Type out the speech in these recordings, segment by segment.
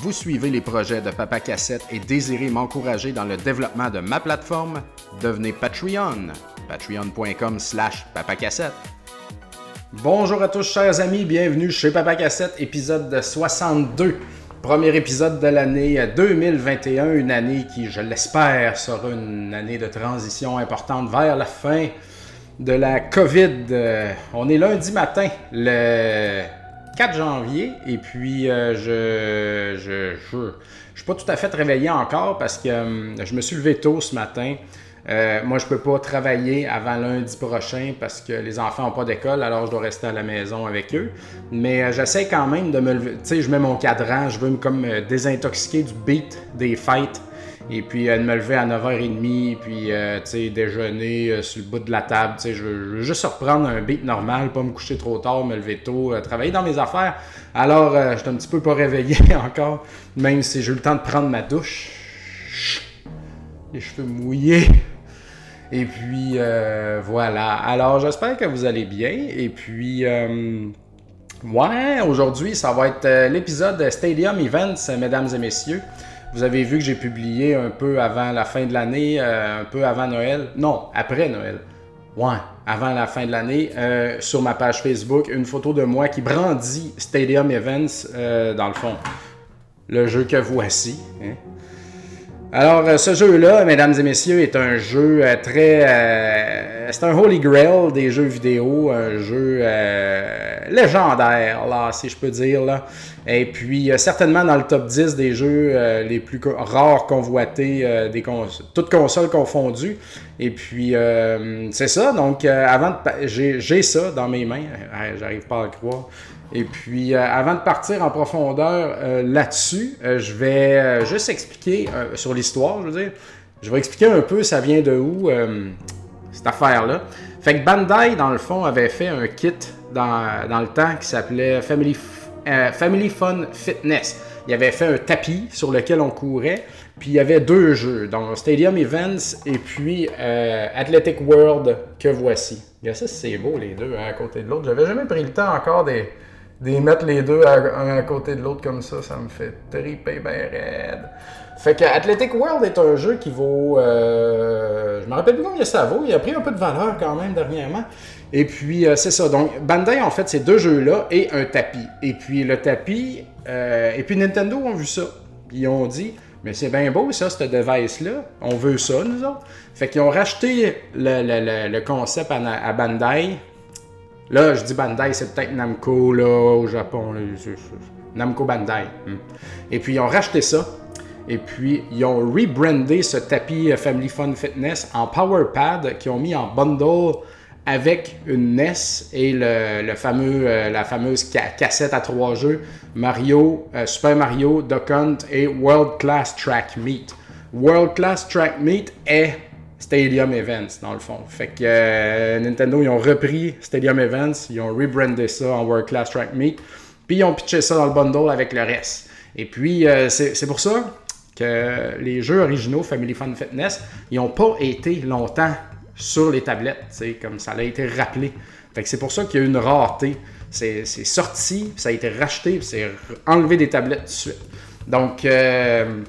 Vous suivez les projets de Papa Cassette et désirez m'encourager dans le développement de ma plateforme? Devenez Patreon. Patreon.com slash papacassette. Bonjour à tous chers amis, bienvenue chez Papa Cassette, épisode 62. Premier épisode de l'année 2021, une année qui, je l'espère, sera une année de transition importante vers la fin de la COVID. Euh, on est lundi matin, le 4 janvier, et puis euh, je, je, je, suis pas tout à fait réveillé encore parce que euh, je me suis levé tôt ce matin. moi, je peux pas travailler avant lundi prochain parce que les enfants n'ont pas d'école, alors je dois rester à la maison avec eux. Mais j'essaie quand même de me lever. Tu sais, je mets mon cadran, je veux me comme désintoxiquer du beat des fêtes et puis, elle me lever à 9h30, puis, euh, tu sais, déjeuner euh, sur le bout de la table. Tu sais, je, veux juste reprendre un beat normal, pas me coucher trop tard, me lever tôt, euh, travailler dans mes affaires. Alors, je suis un petit peu pas réveillé encore, même si j'ai eu le temps de prendre ma douche. Les cheveux mouillés. Et puis, voilà. Alors, j'espère que vous allez bien. Et puis... Ouais, aujourd'hui, ça va être l'épisode Stadium Events, mesdames et messieurs. Vous avez vu que j'ai publié un peu avant la fin de l'année, euh, un peu avant Noël? Non, après Noël. Ouais, avant la fin de l'année, euh, sur ma page Facebook, une photo de moi qui brandit Stadium Events euh, dans le fond. Le jeu que voici. Hein. Alors, ce jeu-là, mesdames et messieurs, est un jeu très. c'est un holy grail des jeux vidéo, un jeu légendaire, là, si je peux dire. Là. Et puis, certainement dans le top 10 des jeux euh, les plus rares convoités, euh, des toutes consoles confondues. Et puis, euh, c'est ça. Donc, avant j'ai ça dans mes mains. J'arrive pas à le croire. Et puis, avant de partir en profondeur là-dessus, je vais juste expliquer sur l'histoire, je veux dire. Je vais expliquer un peu ça vient de où, cette affaire-là. Fait que Bandai, dans le fond, avait fait un kit dans, dans le temps qui s'appelait Family euh, Family Fun Fitness. Il avait fait un tapis sur lequel on courait, puis il y avait deux jeux, donc Stadium Events et puis euh, Athletic World que voici. ça, c'est beau les deux un à côté de l'autre. J'avais jamais pris le temps encore de, mettre les deux un à côté de l'autre comme ça. Ça me fait triper bien raide. Fait que Athletic World est un jeu qui vaut. Euh, je me rappelle plus combien ça vaut. Il a pris un peu de valeur quand même dernièrement. Et puis, euh, c'est ça. Donc, Bandai, en fait, ces deux jeux-là et un tapis. Et puis, le tapis, euh, et puis Nintendo ont vu ça. Ils ont dit, mais c'est bien beau, ça, ce device-là. On veut ça, nous autres. Fait qu'ils ont racheté le, concept à, Bandai. Là, je dis Bandai, c'est peut-être Namco, là, au Japon. Namco Bandai. Hmm. Et puis, ils ont racheté ça. Et puis, ils ont rebrandé ce tapis euh, Family Fun Fitness en Power Pad qu'ils ont mis en bundle avec une NES et le, fameux, euh, la fameuse cassette à trois jeux Mario, euh, Super Mario, Duck Hunt et World Class Track Meet. World Class Track Meet est Stadium Events dans le fond. Fait que euh, Nintendo ils ont repris Stadium Events, ils ont rebrandé ça en World Class Track Meet, puis ils ont pitché ça dans le bundle avec le reste. Et puis c'est pour ça que les jeux originaux Family Fun Fitness, ils n'ont pas été longtemps sur les tablettes, comme ça a été rappelé. Fait que c'est pour ça qu'il y a une rareté. C'est sorti, ça a été racheté, c'est enlevé des tablettes tout de suite. Donc, euh,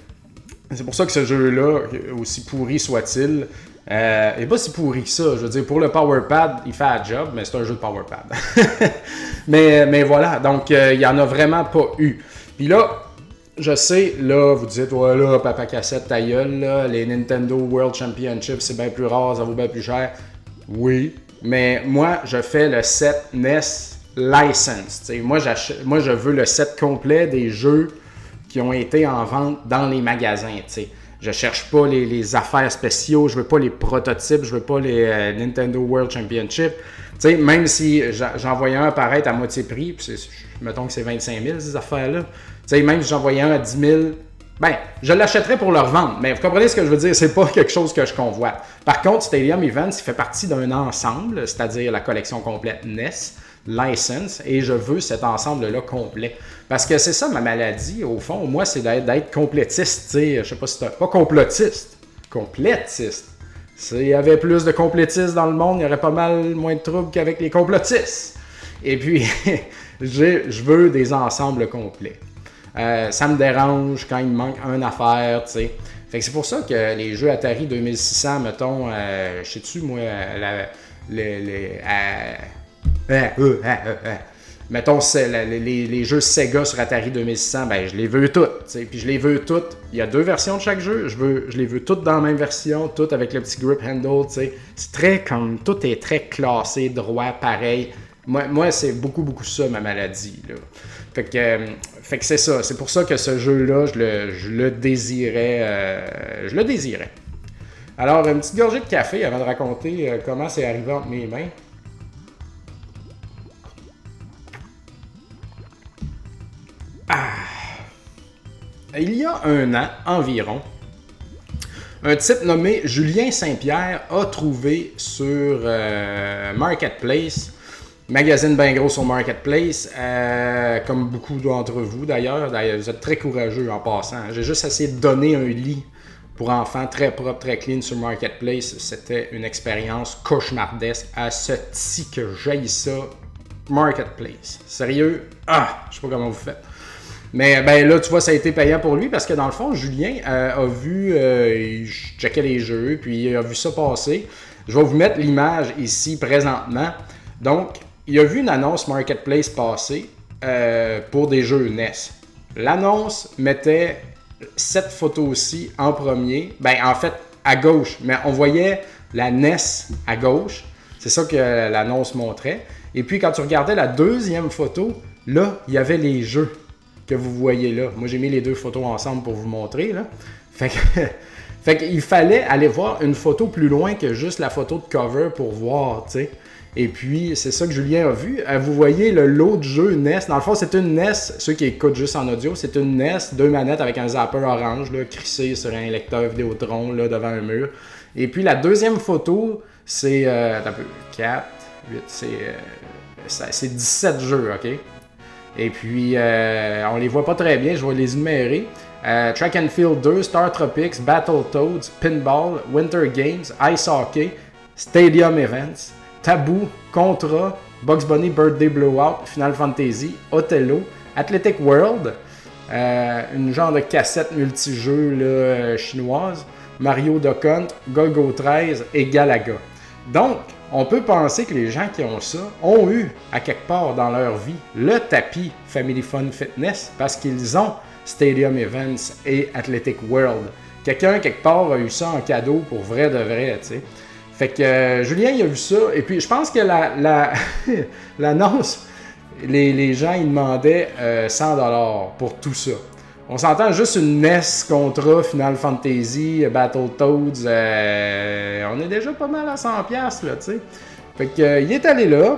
c'est pour ça que ce jeu-là, aussi pourri soit-il, euh, n'est pas si pourri que ça. Je veux dire, pour le PowerPad, il fait un job, mais c'est un jeu de PowerPad. mais, mais voilà, donc euh, il n'y en a vraiment pas eu. Puis là, je sais, là, vous dites, voilà, papa cassette, ta gueule, là, les Nintendo World Championship, c'est bien plus rare, ça vaut bien plus cher. Oui, mais moi, je fais le set NES License. Moi, je veux le set complet des jeux qui ont été en vente dans les magasins. Je cherche pas les, affaires spéciaux, je veux pas les prototypes, je veux pas les euh, Nintendo World Championship. sais, même si j'en voyais un apparaître à moitié prix, mettons que c'est 25 000 ces affaires-là, même si j'envoyais un à 10 000, ben, je l'achèterais pour le revendre. Mais vous comprenez ce que je veux dire? C'est pas quelque chose que je convoite. Par contre, Stadium Events, il fait partie d'un ensemble, c'est-à-dire la collection complète NES, License, et je veux cet ensemble-là complet. Parce que c'est ça ma maladie, au fond. Moi, c'est d'être complétiste. Je sais pas si c'est pas complotiste, complétiste. S'il y avait plus de complétistes dans le monde, il y aurait pas mal moins de troubles qu'avec les complotistes. Et puis, je veux des ensembles complets. Euh, ça me dérange quand il me manque une affaire, tu sais. Fait que c'est pour ça que les jeux Atari 2600, mettons, euh, je sais-tu, moi, les, mettons, les, jeux Sega sur Atari 2600, ben, je les veux toutes. Puis je les veux toutes. Il y a deux versions de chaque jeu. Je, les veux toutes dans la même version, toutes avec le petit grip handle. C'est très comme. Tout est très classé, droit, pareil. Moi, c'est beaucoup, beaucoup ça, ma maladie. Là. Fait que, euh, fait que c'est ça. C'est pour ça que ce jeu-là, je le, désirais. Euh, je le désirais. Alors, une petite gorgée de café avant de raconter euh, comment c'est arrivé entre mes mains. Il y a un an environ, un type nommé Julien Saint-Pierre a trouvé sur euh, Marketplace, magazine bien gros sur Marketplace, euh, comme beaucoup d'entre vous d'ailleurs. Vous êtes très courageux en passant. J'ai juste essayé de donner un lit pour enfants très propre, très clean sur Marketplace. C'était une expérience cauchemardesque à ce petit que j'aille ça. Marketplace. Sérieux? Ah, je sais pas comment vous faites. Mais ben là, tu vois, ça a été payant pour lui parce que dans le fond, Julien euh, a vu, euh, checkait les jeux, puis il a vu ça passer. Je vais vous mettre l'image ici présentement. Donc, il a vu une annonce Marketplace passer euh, pour des jeux NES. L'annonce mettait cette photo-ci en premier. Ben, en fait, à gauche, mais on voyait la NES à gauche. C'est ça que l'annonce montrait. Et puis, quand tu regardais la deuxième photo, là, il y avait les jeux que vous voyez là. Moi, j'ai mis les deux photos ensemble pour vous montrer. Là. Fait que, fait fallait aller voir une photo plus loin que juste la photo de cover pour voir, tu sais. Et puis, c'est ça que Julien a vu. Euh, vous voyez le lot de jeu NES. Dans le fond, c'est une NES, ceux qui écoutent juste en audio, c'est une NES, deux manettes avec un zapper orange, là, crissé sur un lecteur Vidéotron, là, devant un mur. Et puis, la deuxième photo, c'est, euh, un peu, 4, 8, c'est, euh, c'est 17 jeux, OK? Et puis, euh, on les voit pas très bien, je vais les énumérer. Euh, Track and Field 2, Star Tropics, Battletoads, Pinball, Winter Games, Ice Hockey, Stadium Events, Taboo, Contra, Bugs Bunny Birthday Blowout, Final Fantasy, Othello, Athletic World, euh, une genre de cassette multijeux chinoise, Mario Duck Hunt, Golgo 13 et Galaga. Donc, on peut penser que les gens qui ont ça ont eu, à quelque part dans leur vie, le tapis Family Fun Fitness parce qu'ils ont Stadium Events et Athletic World. Quelqu'un, quelque part, a eu ça en cadeau pour vrai de vrai, tu sais. Fait que euh, Julien, il a vu ça. Et puis, je pense que l'annonce, la, les, les, gens, ils demandaient 100$ euh, pour tout ça. On s'entend juste une NES contre Final Fantasy, Battletoads. Euh, on est déjà pas mal à 100$, là, tu sais. Fait que, euh, il est allé là.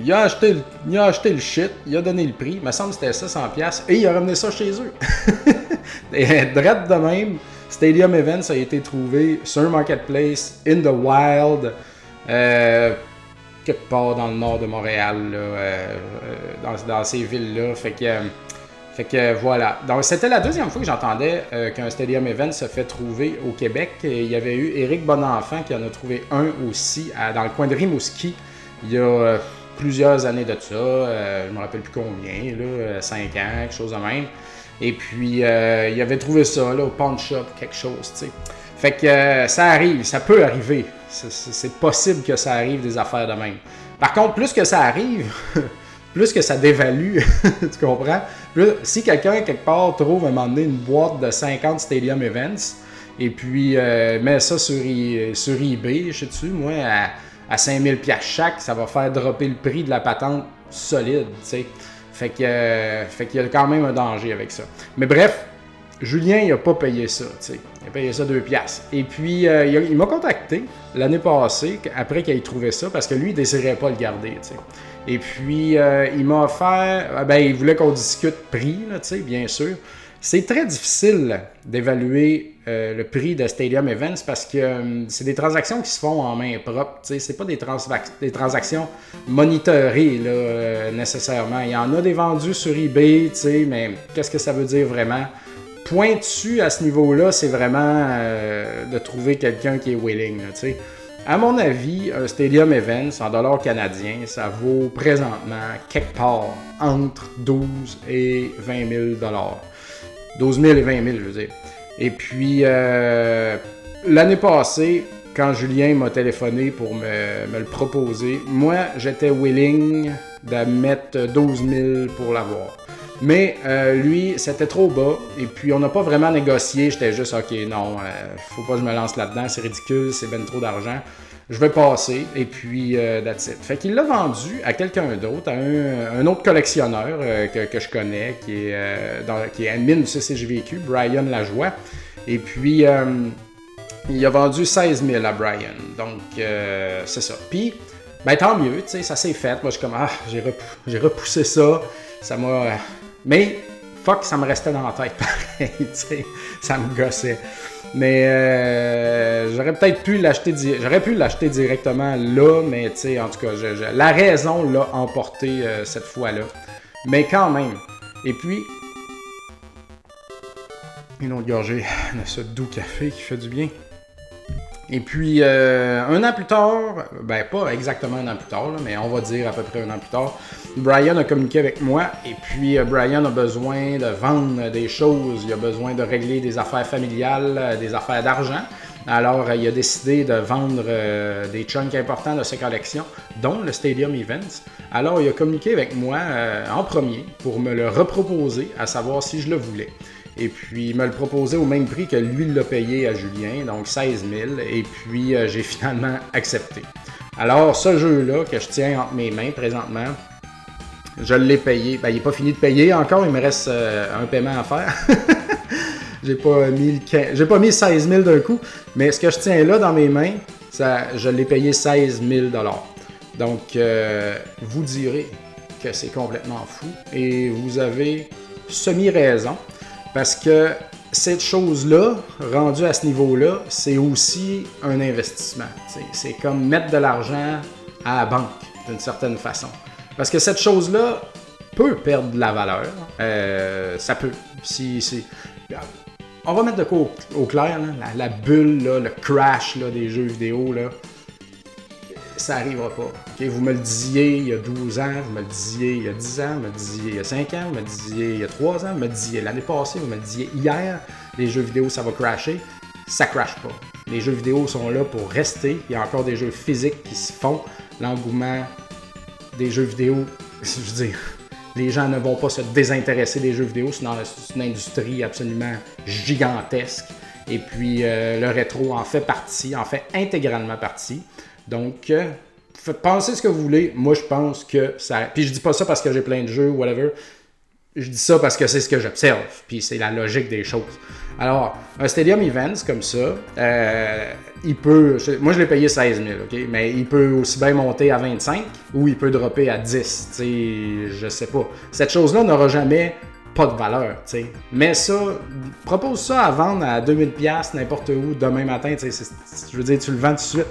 Il a, acheté le, il a acheté le shit, il a donné le prix, il me semble que c'était ça 100$ et il a ramené ça chez eux. et de même, Stadium Events a été trouvé sur marketplace, in the wild, euh, quelque part dans le nord de Montréal, là, euh, dans, dans, ces villes-là. Fait que fait que voilà. Donc c'était la deuxième fois que j'entendais euh, qu'un Stadium Event se fait trouver au Québec. Et il y avait eu Éric Bonenfant qui en a trouvé un aussi dans le coin de Rimouski il y a euh, plusieurs années de ça. Euh, je me rappelle plus combien, là, 5 ans, quelque chose de même. Et puis il avait trouvé ça là, au pawn shop, quelque chose, tu sais. Fait que ça arrive, ça peut arriver. C'est possible que ça arrive des affaires de même. Par contre, plus que ça arrive, plus que ça dévalue, tu comprends? Si quelqu'un, quelque part, trouve un moment donné une boîte de 50 Stadium Events, et puis euh, met ça sur, eBay, je sais-tu, moi, à, à 5000$ chaque, ça va faire dropper le prix de la patente solide, tu sais. Fait que, euh, qu'il y a quand même un danger avec ça. Mais bref, Julien, il n'a pas payé ça, tu sais. Il a payé ça 2 piastres. Et puis, euh, il, m'a contacté l'année passée, après qu'il ait trouvé ça, parce que lui, il désirait pas le garder, tu sais. Et puis, euh, il m'a offert, euh, ben, il voulait qu'on discute prix, sais, bien sûr. C'est très difficile d'évaluer euh, le prix de Stadium Events parce que c'est des transactions qui se font en main propre. Ce n'est pas des, transactions monitorées là, nécessairement. Il y en a des vendus sur eBay, mais qu'est-ce que ça veut dire vraiment? Pointu à ce niveau-là, c'est vraiment de trouver quelqu'un qui est willing. sais. À mon avis, un Stadium Events en dollars canadiens, ça vaut présentement quelque part entre 12 et 20 000 dollars. 12 000 et 20 000, je veux dire. Et puis, euh, l'année passée, quand Julien m'a téléphoné pour me, me le proposer, moi, j'étais willing de mettre 12 000 pour l'avoir. Mais euh, lui, c'était trop bas. Et puis, on n'a pas vraiment négocié. J'étais juste, OK, non, euh, faut pas que je me lance là-dedans. C'est ridicule, c'est ben trop d'argent. Je vais passer. Et puis, euh, that's it. Fait qu'il l'a vendu à quelqu'un d'autre, à un, autre collectionneur euh, que, je connais, qui est, dans, qui est admin du CCJVQ, Brian Lajoie. Et puis, il a vendu 16 000 à Brian. Donc, c'est ça. Puis, ben tant mieux, tu sais, ça s'est fait. Moi, je suis comme, ah, j'ai repoussé ça. Ça m'a mais, fuck, ça me restait dans la tête pareil, ça me gossait. Mais euh, j'aurais peut-être pu l'acheter j'aurais pu l'acheter directement là, mais tu sais, en tout cas, la raison l'a emporté euh, cette fois-là. Mais quand même. Et puis, une autre gorgée de ce doux café qui fait du bien. Et puis, euh, un an plus tard, ben pas exactement un an plus tard, mais on va dire à peu près un an plus tard, Brian a communiqué avec moi et puis euh, Brian a besoin de vendre des choses, il a besoin de régler des affaires familiales, euh, des affaires d'argent. Alors, il a décidé de vendre des chunks importants de ses collections, dont le Stadium Events. Alors, il a communiqué avec moi en premier pour me le reproposer, à savoir si je le voulais. Et puis, il me le proposait au même prix que lui l'a payé à Julien, donc 16 000. Et puis, euh, j'ai finalement accepté. Alors, ce jeu-là que je tiens entre mes mains présentement, je l'ai payé. Ben, il n'est pas fini de payer encore, il me reste euh, un paiement à faire. j'ai pas pas mis 16 000 d'un coup, mais ce que je tiens là dans mes mains, ça, je l'ai payé 16 000 Donc, euh, vous direz que c'est complètement fou et vous avez semi-raison. Parce que cette chose-là, rendue à ce niveau-là, c'est aussi un investissement. C'est comme mettre de l'argent à la banque, d'une certaine façon. Parce que cette chose-là peut perdre de la valeur. Euh, ça peut. Si, On va mettre de quoi au, clair, la, bulle, le crash des jeux vidéo. Là ça n'arrivera pas. Vous me le disiez il y a 12 ans, vous me le disiez il y a 10 ans, vous me le disiez il y a 5 ans, vous me le disiez il y a 3 ans, vous me le disiez l'année passée, vous me le disiez hier, les jeux vidéo ça va crasher. Ça crash pas. Les jeux vidéo sont là pour rester. Il y a encore des jeux physiques qui se font. L'engouement des jeux vidéo, je veux dire, les gens ne vont pas se désintéresser des jeux vidéo. C'est une industrie absolument gigantesque. Et puis euh, le rétro en fait partie, en fait intégralement partie. Donc, euh, pensez ce que vous voulez. Moi, je pense que ça. Puis je dis pas ça parce que j'ai plein de jeux ou whatever. Je dis ça parce que c'est ce que j'observe. Puis c'est la logique des choses. Alors, un Stadium Events comme ça, euh, il peut. Moi, je l'ai payé 16 000, OK? Mais il peut aussi bien monter à 25 ou il peut dropper à 10. Tu sais, je sais pas. Cette chose-là n'aura jamais pas de valeur, tu sais. Mais ça, propose ça à vendre à 2000$ n'importe où demain matin, tu sais. Je veux dire, tu le vends tout de suite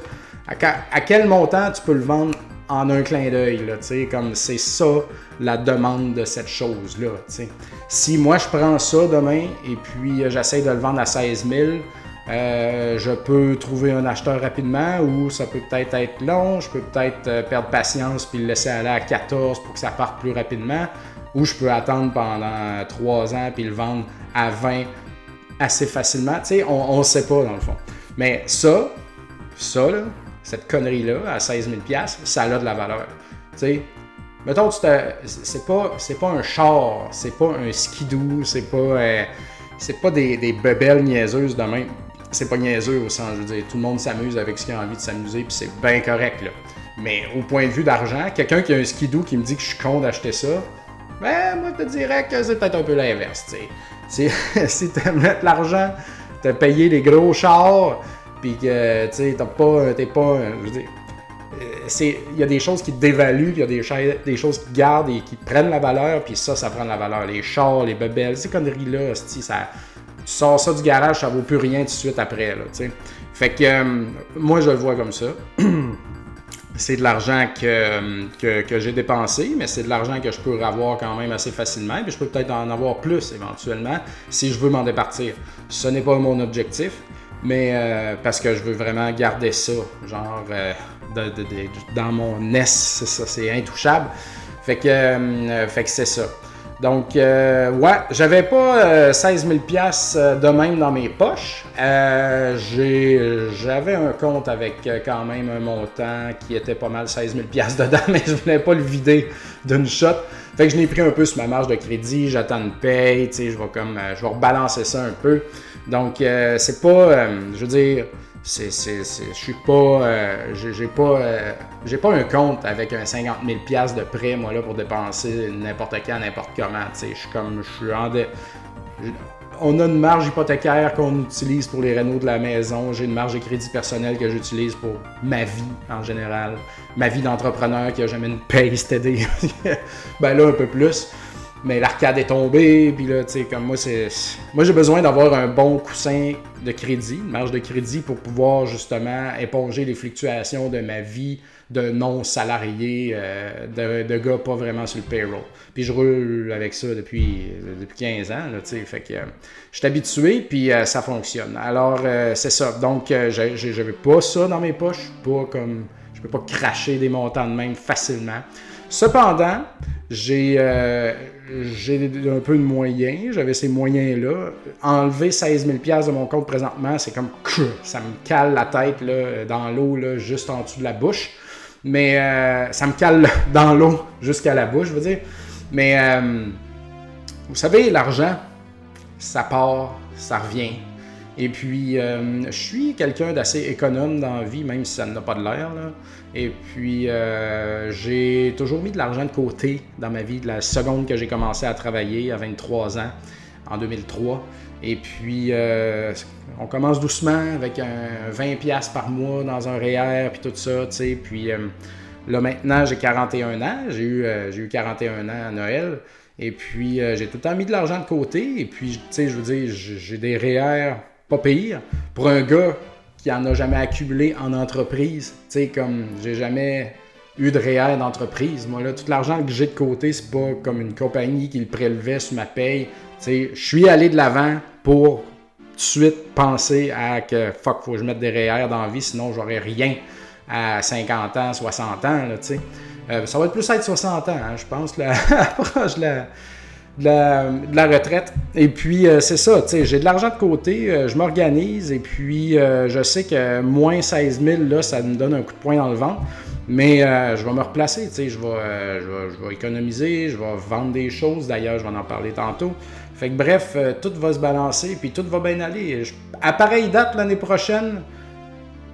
à, quel montant tu peux le vendre en un clin d'œil, comme c'est ça la demande de cette chose-là. Si moi je prends ça demain et puis euh, j'essaie de le vendre à 16 000, euh, je peux trouver un acheteur rapidement ou ça peut peut-être être long, je peux peut-être euh, perdre patience puis le laisser aller à 14 pour que ça parte plus rapidement, ou je peux attendre pendant 3 ans puis le vendre à 20 assez facilement. on ne sait pas dans le fond. Mais ça, ça, là, cette connerie-là à 16 000 ça a de la valeur. Tu sais, mettons, c'est pas, pas un char, c'est pas un skidoo, c'est pas, euh, c'est pas des, des bebelles niaiseuses de même. C'est pas niaiseux au sens, je veux dire, tout le monde s'amuse avec ce qu'il a envie de s'amuser, puis c'est bien correct, là. Mais au point de vue d'argent, quelqu'un qui a un skidoo qui me dit que je suis con d'acheter ça, ben, moi, je te dirais que c'est peut-être un peu l'inverse, tu sais. Si, tu aimes mettre l'argent, t'as payé les gros chars, puis que, tu sais, t'as pas, t'es pas, je dire, euh, il y a des choses qui dévaluent, il y a des, choses qui gardent et qui prennent la valeur, puis ça, ça prend de la valeur. Les chars, les bebelles, ces conneries-là, ça, tu sors ça du garage, ça vaut plus rien tout de suite après, là. Fait que, euh, moi, je le vois comme ça. c'est de l'argent que, que, que j'ai dépensé, mais c'est de l'argent que je peux avoir quand même assez facilement, puis je peux peut-être en avoir plus éventuellement si je veux m'en départir. Ce n'est pas mon objectif. Mais euh, parce que je veux vraiment garder ça, genre euh, dans mon NES, c'est ça, c'est intouchable. Fait que, euh, fait que c'est ça. Donc, ouais, j'avais pas 16 000 pièces de même dans mes poches. j'avais un compte avec quand même un montant qui était pas mal 16 000 pièces dedans, mais je voulais pas le vider d'une shot. Fait que je n'ai pris un peu sur ma marge de crédit, j'attends une paye, tu sais, je vais comme, je vais rebalancer ça un peu. Donc, euh, c'est pas, euh, je veux dire, c'est, c'est, je suis pas, euh, j'ai, pas, j'ai pas un compte avec un 50 000 pièces de prêt, moi, là, pour dépenser n'importe quand, n'importe comment, tu sais, je suis comme, je suis on a une marge hypothécaire qu'on utilise pour les rénaux de la maison. J'ai une marge de crédit personnel que j'utilise pour ma vie en général. Ma vie d'entrepreneur qui a jamais une paye stédée. ben là, un peu plus mais l'arcade est tombée, puis là, tu sais, comme moi, c'est. Moi, j'ai besoin d'avoir un bon coussin de crédit, une marge de crédit pour pouvoir justement éponger les fluctuations de ma vie de non-salarié, euh, de, gars pas vraiment sur le payroll. Puis je roule avec ça depuis, depuis 15 ans, tu sais, fait que je suis habitué, puis euh, ça fonctionne. Alors, euh, c'est ça. Donc, j'avais pas ça dans mes poches, pas comme. Je peux pas cracher des montants de même facilement. Cependant, j'ai euh, un peu de moyens, j'avais ces moyens-là. Enlever 16 000 de mon compte présentement, c'est comme ça me cale la tête là, dans l'eau, juste en dessous de la bouche. Mais euh, ça me cale dans l'eau jusqu'à la bouche, je veux dire. Mais euh, vous savez, l'argent, ça part, ça revient. Et puis, je suis quelqu'un d'assez économe dans la vie, même si ça n'a pas de l'air. Et puis, euh, j'ai toujours mis de l'argent de côté dans ma vie, de la seconde que j'ai commencé à travailler à 23 ans, en 2003. Et puis, euh, on commence doucement avec un 20$ par mois dans un REER, puis tout ça, tu sais. Puis euh, là, maintenant, j'ai 41 ans. J'ai eu, eu 41 ans à Noël. Et puis, j'ai tout le temps mis de l'argent de côté. Et puis, tu sais, je veux dire, j'ai des REER pas pire. Pour un gars qui en a jamais accumulé en entreprise. Tu sais, comme j'ai jamais eu de réel d'entreprise. Moi, là, tout l'argent que j'ai de côté, c'est pas comme une compagnie qui le prélevait sur ma paye. Tu sais, je suis allé de l'avant pour tout de suite penser à que fuck, faut que je mette des REER dans la vie, sinon j'aurais rien à 50 ans, 60 ans, tu sais. Euh, ça va être plus être 60 ans, hein, je pense, là, proche de la, retraite. Et puis, euh, c'est ça, tu sais, j'ai de l'argent de côté, euh, je m'organise et puis euh, je sais que moins 16 000, là, ça me donne un coup de poing dans le ventre. Mais je vais me replacer, tu sais, je vais, je, vais, économiser, je vais vendre des choses. D'ailleurs, je vais en parler tantôt. Fait que bref, tout va se balancer, puis tout va bien aller. à pareille date l'année prochaine,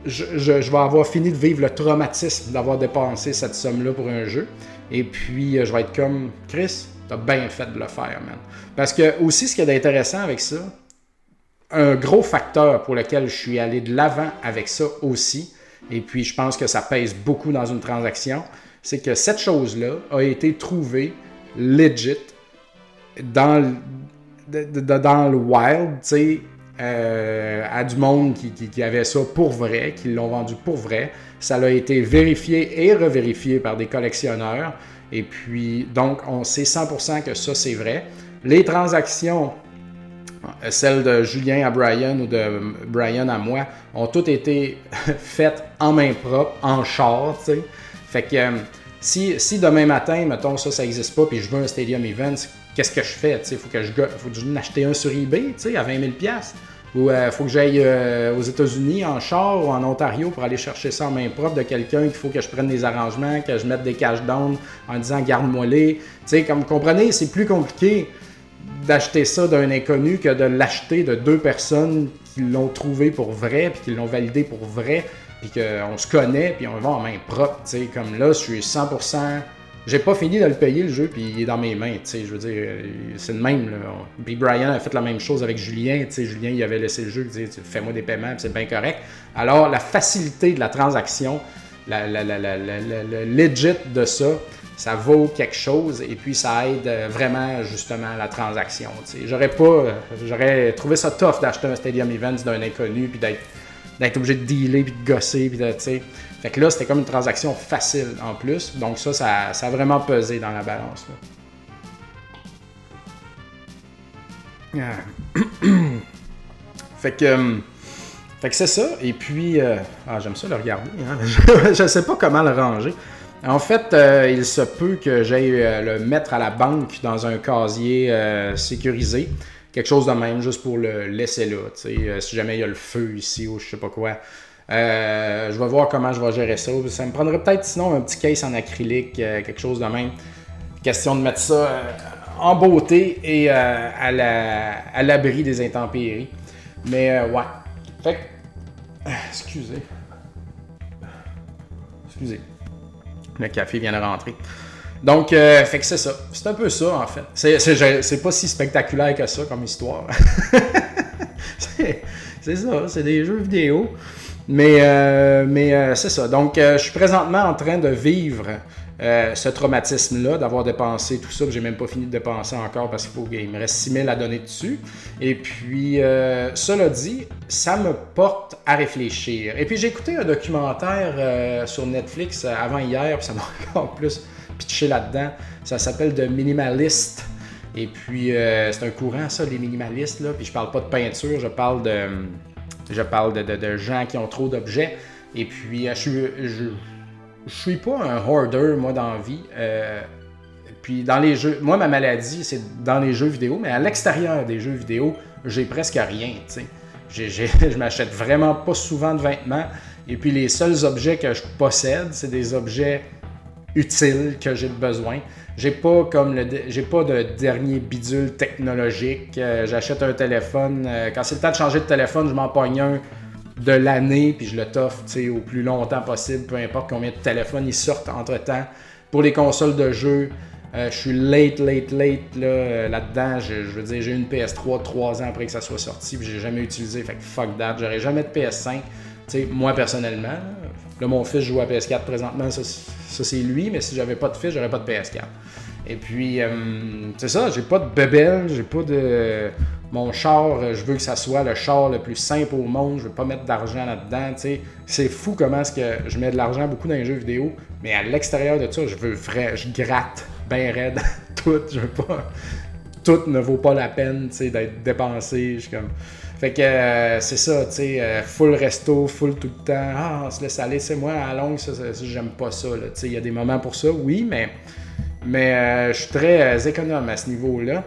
je, je, vais avoir fini de vivre le traumatisme d'avoir dépensé cette somme-là pour un jeu. Et puis, je vais être comme Chris, T'as bien fait de le faire, man. Parce que aussi, ce qui est intéressant avec ça, un gros facteur pour lequel je suis allé de l'avant avec ça aussi, et puis je pense que ça pèse beaucoup dans une transaction, c'est que cette chose-là a été trouvée legit dans, le wild, tu sais, euh, à du monde qui, qui, avait ça pour vrai, qui l'ont vendu pour vrai. Ça a été vérifié et revérifié par des collectionneurs. Et puis, donc, on sait 100% que ça, c'est vrai. Les transactions, euh, celles de Julien à Brian ou de Brian à moi, ont toutes été faites en main propre, en char, tu sais. Fait que euh, si, si, demain matin, mettons, ça, ça n'existe pas, puis je veux un Stadium Events, qu'est-ce que je fais? Il faut que je faut acheter un sur eBay, à 20 000 ou il euh, faut que j'aille euh, aux États-Unis en char ou en Ontario pour aller chercher ça en main propre de quelqu'un qu'il faut que je prenne des arrangements, que je mette des cash down en disant garde-moi les. Tu sais, comme vous comprenez, c'est plus compliqué d'acheter ça d'un inconnu que de l'acheter de deux personnes qui l'ont trouvé pour vrai, puis qui l'ont validé pour vrai, puis qu'on se connaît, puis on va en main propre. Sais, comme là, je suis 100% j'ai pas fini de le payer le jeu, puis il est dans mes mains, tu sais, je veux dire, c'est le même, là. Puis Brian a fait la même chose avec Julien, tu sais, Julien, il avait laissé le jeu, il dit, fais-moi des paiements, c'est bien correct. Alors, la facilité de la transaction, la, la, la, le legit de ça, ça vaut quelque chose, et puis ça aide vraiment, justement, la transaction, tu sais. J'aurais pas, j'aurais trouvé ça tough d'acheter un Stadium Events d'un inconnu, puis d'être obligé de dealer, puis de gosser, puis de, tu sais. Fait que là, c'était comme une transaction facile en plus. Donc ça, ça, a vraiment pesé dans la balance. fait que... Euh, fait que c'est ça. Et puis, euh, ah, j'aime ça le regarder. Hein. je ne sais pas comment le ranger. En fait, euh, il se peut que j'aille le mettre à la banque dans un casier sécurisé. Quelque chose de même, juste pour le laisser là. si jamais il y a le feu ici ou je sais pas quoi. Je vais voir comment je vais gérer ça. Ça me prendrait peut-être sinon un petit case en acrylique, quelque chose de même. Question de mettre ça en beauté et à l'abri des intempéries. Mais ouais. Fait Excusez. Excusez. Le café vient de rentrer. Donc, euh, fait que c'est ça. C'est un peu ça, en fait. C'est pas si spectaculaire que ça comme histoire. c'est ça, c'est des jeux vidéo. Mais, euh, mais euh, c'est ça. Donc, je suis présentement en train de vivre euh, ce traumatisme-là, d'avoir dépensé tout ça, que j'ai même pas fini de dépenser encore parce qu'il me reste 6 000 à donner dessus. Et puis, euh, cela dit, ça me porte à réfléchir. Et puis, j'ai écouté un documentaire euh, sur Netflix avant hier, puis ça m'a encore plus pitché là-dedans. Ça s'appelle The Minimalist. Et puis, c'est un courant, ça, les minimalistes. Là. Puis, je parle pas de peinture, je parle de, je parle de, de, gens qui ont trop d'objets. Et puis, je, je je suis pas un hoarder, moi, dans vie. Euh, puis dans les jeux, moi, ma maladie, c'est dans les jeux vidéo, mais à l'extérieur des jeux vidéo, j'ai presque rien, tu sais. je m'achète vraiment pas souvent de vêtements. Et puis les seuls objets que je possède, c'est des objets utiles que j'ai besoin. J'ai pas comme le j'ai pas de dernier bidule technologique. Euh, j'achète un téléphone. Euh, quand c'est le temps de changer de téléphone, je m'en pogne un de l'année, puis je le toffe au plus longtemps possible, peu importe combien de téléphones ils sortent entre-temps. Pour les consoles de jeu, euh, je suis late, late, late là, là-dedans. je, veux dire, j'ai une PS3 trois ans après que ça soit sorti, puis j'ai jamais utilisé. Fait que fuck that, j'aurais jamais de PS5. sais moi personnellement, là, mon fils joue à PS4 présentement, ça, c'est lui, mais si j'avais pas de fils, j'aurais pas de PS4. Et puis, euh, c'est ça, j'ai pas de bebelle, j'ai pas de. Mon char, euh, je veux que ça soit le char le plus simple au monde, je veux pas mettre d'argent là-dedans, tu sais. C'est fou comment est-ce que je mets de l'argent beaucoup dans les jeux vidéo, mais à l'extérieur de ça, je veux vrai, je gratte bien raide tout, je veux pas. Tout ne vaut pas la peine, tu sais, d'être dépensé. Je comme. Fait que euh, c'est ça, tu sais, full resto, full tout le temps. Ah, on se laisse aller, c'est moi, à longue, ça, j'aime pas ça, Tu sais, il y a des moments pour ça, oui, mais euh, je suis très euh, économe à ce niveau-là.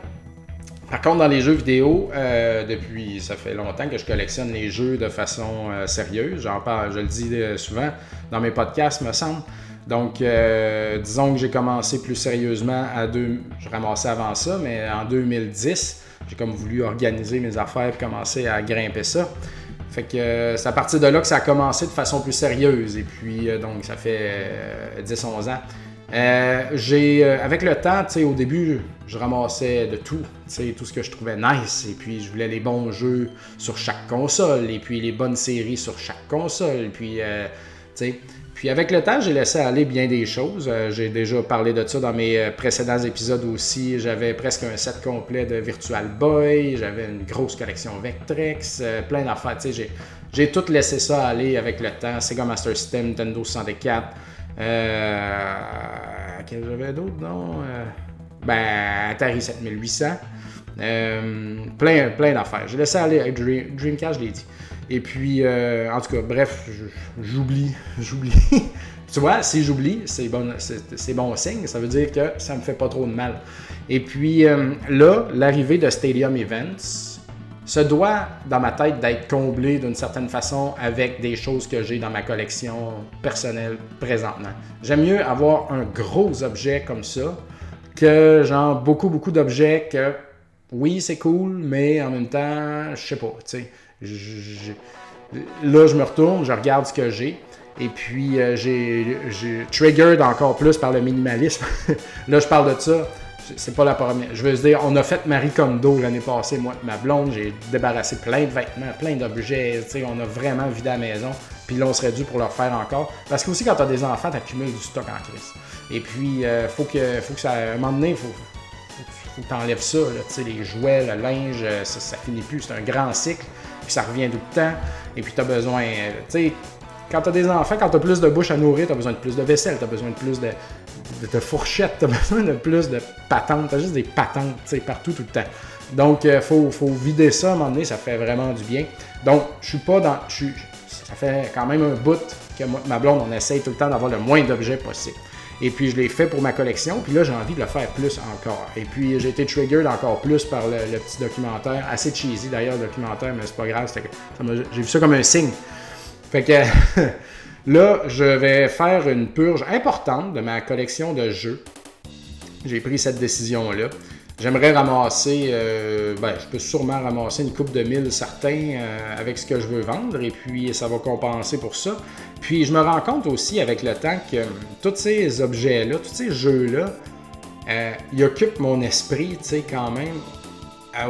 Par contre, dans les jeux vidéo, euh, depuis ça fait longtemps que je collectionne les jeux de façon sérieuse. Parle, je le dis souvent dans mes podcasts, me semble. Donc, disons que j'ai commencé plus sérieusement à deux. Je ramassais avant ça, mais en 2010, j'ai comme voulu organiser mes affaires et commencer à grimper ça. Fait que c'est à partir de là que ça a commencé de façon plus sérieuse. Et puis, donc, ça fait 10-11 ans euh, j'ai, euh, avec le temps, au début, je ramassais de tout, tout ce que je trouvais nice, et puis je voulais les bons jeux sur chaque console, et puis les bonnes séries sur chaque console, puis, euh, puis avec le temps, j'ai laissé aller bien des choses. j'ai déjà parlé de ça dans mes précédents épisodes aussi. J'avais presque un set complet de Virtual Boy, j'avais une grosse collection Vectrex, plein d'affaires. J'ai, j'ai tout laissé ça aller avec le temps. Sega Master System, Nintendo 64. Euh, quel j'avais d'autres, non? Euh, ben, Atari 7800. Euh, plein plein d'affaires. J'ai laissé aller avec Dreamcast, je l'ai dit. Et puis, euh, en tout cas, bref, j'oublie, j'oublie. tu vois, si j'oublie, c'est bon, c'est bon signe. Ça veut dire que ça me fait pas trop de mal. Et puis, là, l'arrivée de Stadium Events, se doit, dans ma tête, d'être comblé d'une certaine façon avec des choses que j'ai dans ma collection personnelle présentement. J'aime mieux avoir un gros objet comme ça que genre beaucoup, beaucoup d'objets que oui, c'est cool, mais en même temps, je sais pas, tu sais. Là, je me retourne, je regarde ce que j'ai. Et puis, euh, j'ai triggered encore plus par le minimalisme. là, je parle de ça c'est pas la première. Je veux dire, on a fait Marie Kondo l'année passée, moi ma blonde, j'ai débarrassé plein de vêtements, plein d'objets, on a vraiment vidé la maison, puis là on serait dû pour le refaire encore. Parce que aussi quand t'as des enfants, t'accumules du stock en crise. Et puis, euh, faut, que, faut que ça, à un moment donné, faut, faut, que t'enlèves ça, là, les jouets, le linge, euh, ça, ça finit plus, c'est un grand cycle, puis ça revient tout le temps, et puis t'as besoin, euh, tu sais, quand t'as des enfants, quand t'as plus de bouche à nourrir, t'as besoin de plus de vaisselle, t'as besoin de plus de, de, fourchettes, t'as besoin de plus de patentes, t'as juste des patentes, tu sais, partout, tout le temps. Donc, il faut, faut, vider ça à un moment donné, ça fait vraiment du bien. Donc, je suis pas dans. Je ça fait quand même un bout que ma blonde, on essaye tout le temps d'avoir le moins d'objets possible. Et puis je l'ai fait pour ma collection, puis là j'ai envie de le faire plus encore. Et puis j'ai été triggered encore plus par le, petit documentaire, assez cheesy d'ailleurs le documentaire, mais c'est pas grave, j'ai vu ça comme un signe. Fait que là, je vais faire une purge importante de ma collection de jeux. J'ai pris cette décision-là. J'aimerais ramasser, euh, ben, je peux sûrement ramasser une coupe de mille certains euh, avec ce que je veux vendre et puis ça va compenser pour ça. Puis je me rends compte aussi avec le temps que tous ces objets-là, tous ces jeux-là, euh, ils occupent mon esprit, tu sais, quand même,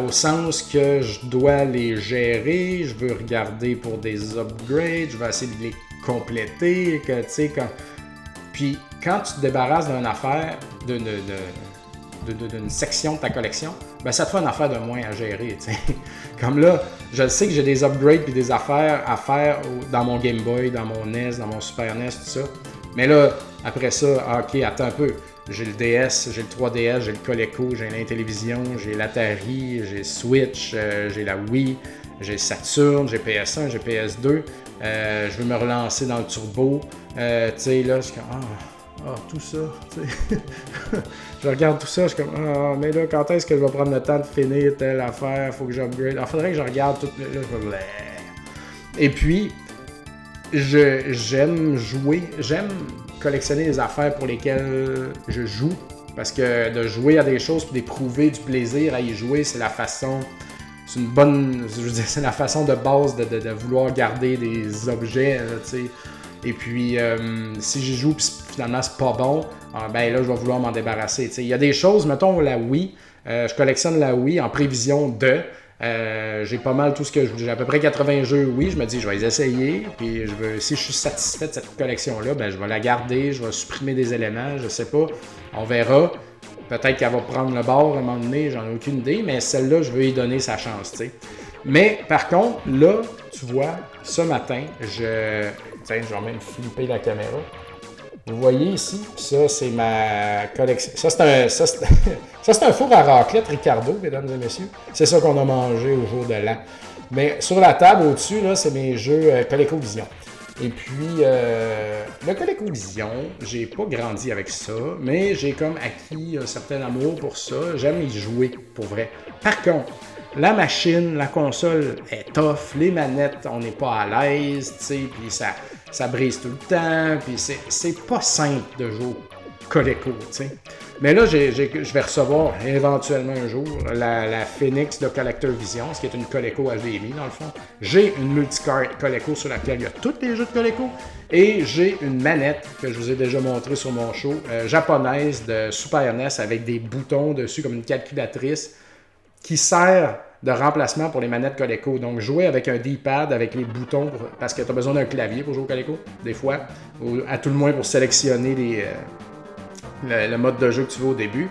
au sens que je dois les gérer, je veux regarder pour des upgrades, je vais essayer de les compléter, tu sais, quand... Puis quand tu te débarrasses d'une affaire, d'une d'une section de ta collection, ben ça te fait une affaire de moins à gérer. Comme là, je sais que j'ai des upgrades et des affaires à faire dans mon Game Boy, dans mon NES, dans mon Super NES, tout ça. Mais là, après ça, ah, ok, attends un peu. J'ai le DS, j'ai le 3DS, j'ai le Coleco, j'ai l'Intellivision, j'ai l'Atari, j'ai Switch, euh, j'ai la Wii, j'ai Saturn, j'ai PS1, j'ai PS2. Euh, je veux me relancer dans le turbo. Euh, tu sais, là, c'est comme. Ah, ah, tout ça, je regarde tout ça, je suis comme, ah, mais là, quand est-ce que je vais prendre le temps de finir telle affaire, faut que j'upgrade. Il faudrait que je regarde tout. Là, je Et puis, j'aime jouer, j'aime collectionner les affaires pour lesquelles je joue. Parce que de jouer à des choses pour d'éprouver du plaisir à y jouer, c'est la façon. C'est une bonne. Je veux dire, c'est la façon de base de, de, vouloir garder des objets, tu sais et puis, euh, si j'y joue, puis finalement, c'est pas bon, ah, ben là, je vais vouloir m'en débarrasser. Il y a des choses, mettons la Wii, euh, je collectionne la Wii en prévision de. Euh, j'ai pas mal tout ce que je J'ai à peu près 80 jeux Wii. Je me dis, je vais les essayer. Puis, je veux, si je suis satisfait de cette collection-là, ben, je vais la garder. Je vais supprimer des éléments. Je sais pas. On verra. Peut-être qu'elle va prendre le bord à un moment donné. J'en ai aucune idée. Mais celle-là, je veux y donner sa chance. Mais par contre, là, tu vois, ce matin, je, Tiens, je vais même flipper la caméra. Vous voyez ici, ça c'est ma collection. Ça c'est un, ça, un four à raclette Ricardo, mesdames et messieurs. C'est ça qu'on a mangé au jour de l'an. Mais sur la table au-dessus, là, c'est mes jeux euh, ColecoVision. Et puis, euh, le ColecoVision, j'ai pas grandi avec ça, mais j'ai comme acquis un certain amour pour ça. J'aime y jouer, pour vrai. Par contre, la machine, la console est tough, les manettes, on n'est pas à l'aise, tu sais, puis ça, brise tout le temps, puis c'est pas simple de jouer Coleco, tu sais. Mais là, je vais recevoir éventuellement un jour la, Phoenix de Collector Vision, ce qui est une Coleco HDMI dans le fond. J'ai une multicard Coleco sur laquelle il y a tous les jeux de Coleco. Et j'ai une manette que je vous ai déjà montré sur mon show, euh, japonaise de Super NES avec des boutons dessus comme une calculatrice qui sert de remplacement pour les manettes Coleco. Donc, jouer avec un D-pad, avec les boutons, parce que tu as besoin d'un clavier pour jouer au Coleco, des fois, ou à tout le moins pour sélectionner les, euh, le, mode de jeu que tu veux au début.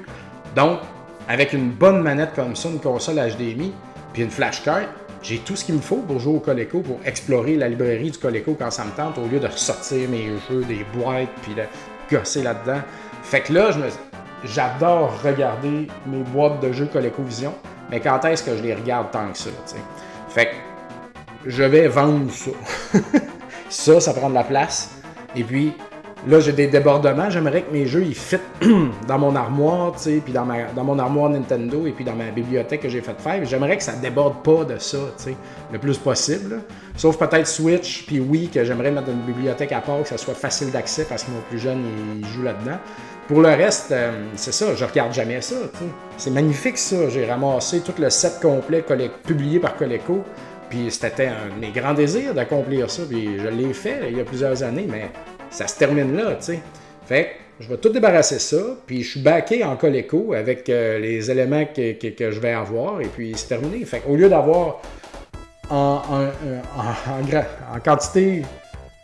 Donc, avec une bonne manette comme ça, une console HDMI, puis une flashcard, j'ai tout ce qu'il me faut pour jouer au Coleco, pour explorer la librairie du Coleco quand ça me tente, au lieu de ressortir mes jeux des boîtes, puis de gosser là-dedans. Fait que là, j'adore regarder mes boîtes de jeux ColecoVision mais quand est-ce que je les regarde tant que ça? Fait que je vais vendre ça. ça, ça prend de la place. Et puis, là, j'ai des débordements. J'aimerais que mes jeux, ils fit dans mon armoire, tu puis dans, ma, dans mon armoire Nintendo et puis dans ma bibliothèque que j'ai fait faire. J'aimerais que ça déborde pas de ça, le plus possible. Sauf peut-être Switch, puis oui, que j'aimerais mettre une bibliothèque à part, que ça soit facile d'accès parce que mon plus jeune, il joue là-dedans. Pour le reste, euh, c'est ça, je regarde jamais ça. C'est magnifique ça. J'ai ramassé tout le set complet publié par Coleco. Puis c'était un de mes grands désirs d'accomplir ça. Puis je l'ai fait il y a plusieurs années, mais ça se termine là, tu sais. Fait je vais tout débarrasser ça, puis je suis backé en Coleco avec euh, les éléments que, je vais avoir, et puis c'est terminé. Fait au lieu d'avoir en, en, quantité,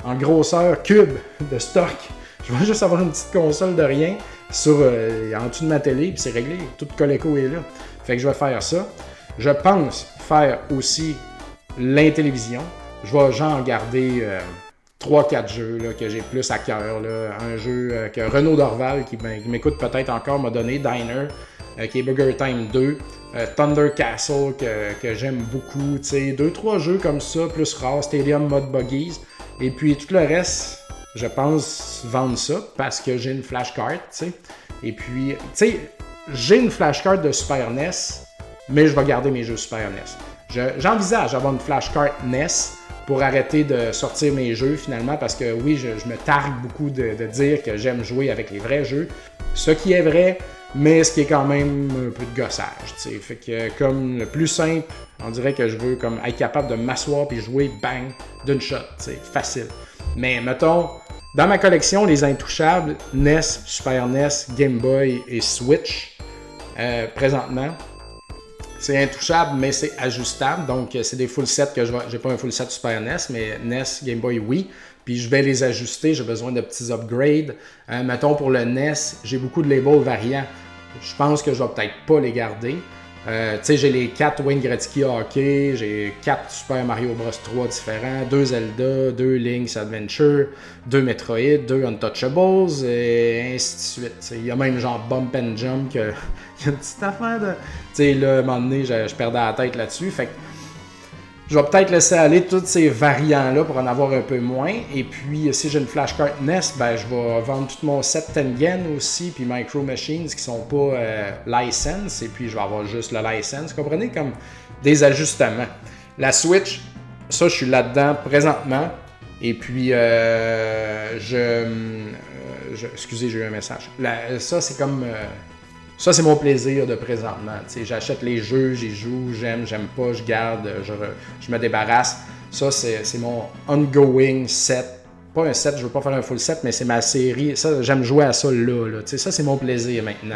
en grosseur cube de stock je vais juste avoir une petite console de rien sur, euh, en dessous de ma télé, puis c'est réglé. Tout Coleco est là. Fait que je vais faire ça. Je pense faire aussi l'intélévision. Je vais genre garder 3-4 euh, jeux là, que j'ai plus à cœur. Un jeu euh, que Renaud Dorval, qui, m'écoute peut-être encore, m'a donné, Diner. qui est Burger Time 2. Thunder Castle que, j'aime beaucoup, tu sais, deux trois jeux comme ça, plus rares, Stadium Mode Buggies, et puis tout le reste, je pense vendre ça parce que j'ai une flashcard, tu sais. Et puis, tu sais, j'ai une flashcard de Super NES, mais je vais garder mes jeux Super NES. J'envisage d'avoir une flashcard NES pour arrêter de sortir mes jeux finalement parce que oui, je, me targue beaucoup de, dire que j'aime jouer avec les vrais jeux. Ce qui est vrai, mais ce qui est quand même un peu de gossage. sais. Fait que comme le plus simple, on dirait que je veux comme être capable de m'asseoir puis jouer bang d'une shot. Facile. Mais mettons, dans ma collection, les intouchables, NES, Super NES, Game Boy et Switch, euh, présentement, c'est intouchable, mais c'est ajustable. Donc, c'est des full sets que je J'ai pas un full set Super NES, mais NES, Game Boy, oui. Puis je vais les ajuster. J'ai besoin de petits upgrades. Euh, mettons pour le NES, j'ai beaucoup de labels variants. Je pense que je vais peut-être pas les garder. Euh, tu sais, j'ai les 4 Wayne Gretzky hockey, j'ai 4 Super Mario Bros 3 différents, 2 Zelda, 2 Link's Adventure, 2 Metroid, 2 Untouchables, et ainsi de suite. Il y a même genre Bump and Jump, il y a une petite affaire de. Tu sais, là, à un moment donné, je, perdais la tête là-dessus. Je vais peut-être laisser aller tous ces variants-là pour en avoir un peu moins. Et puis, si j'ai une flashcard NES, ben, je vais vendre tout mon set Tengen aussi, puis Micro Machines qui sont pas euh, license. Et puis, je vais avoir juste le license. Comprenez? Comme des ajustements. La Switch, ça, je suis là-dedans présentement. Et puis, euh, euh, je, Excusez, j'ai eu un message. ça, c'est comme. Ça, c'est mon plaisir de présentement. J'achète les jeux, j'y joue, j'aime, j'aime pas, je garde, je, me débarrasse. Ça, c'est mon ongoing set. Pas un set, je veux pas faire un full set, mais c'est ma série. Ça, j'aime jouer à ça là. Ça, c'est mon plaisir maintenant.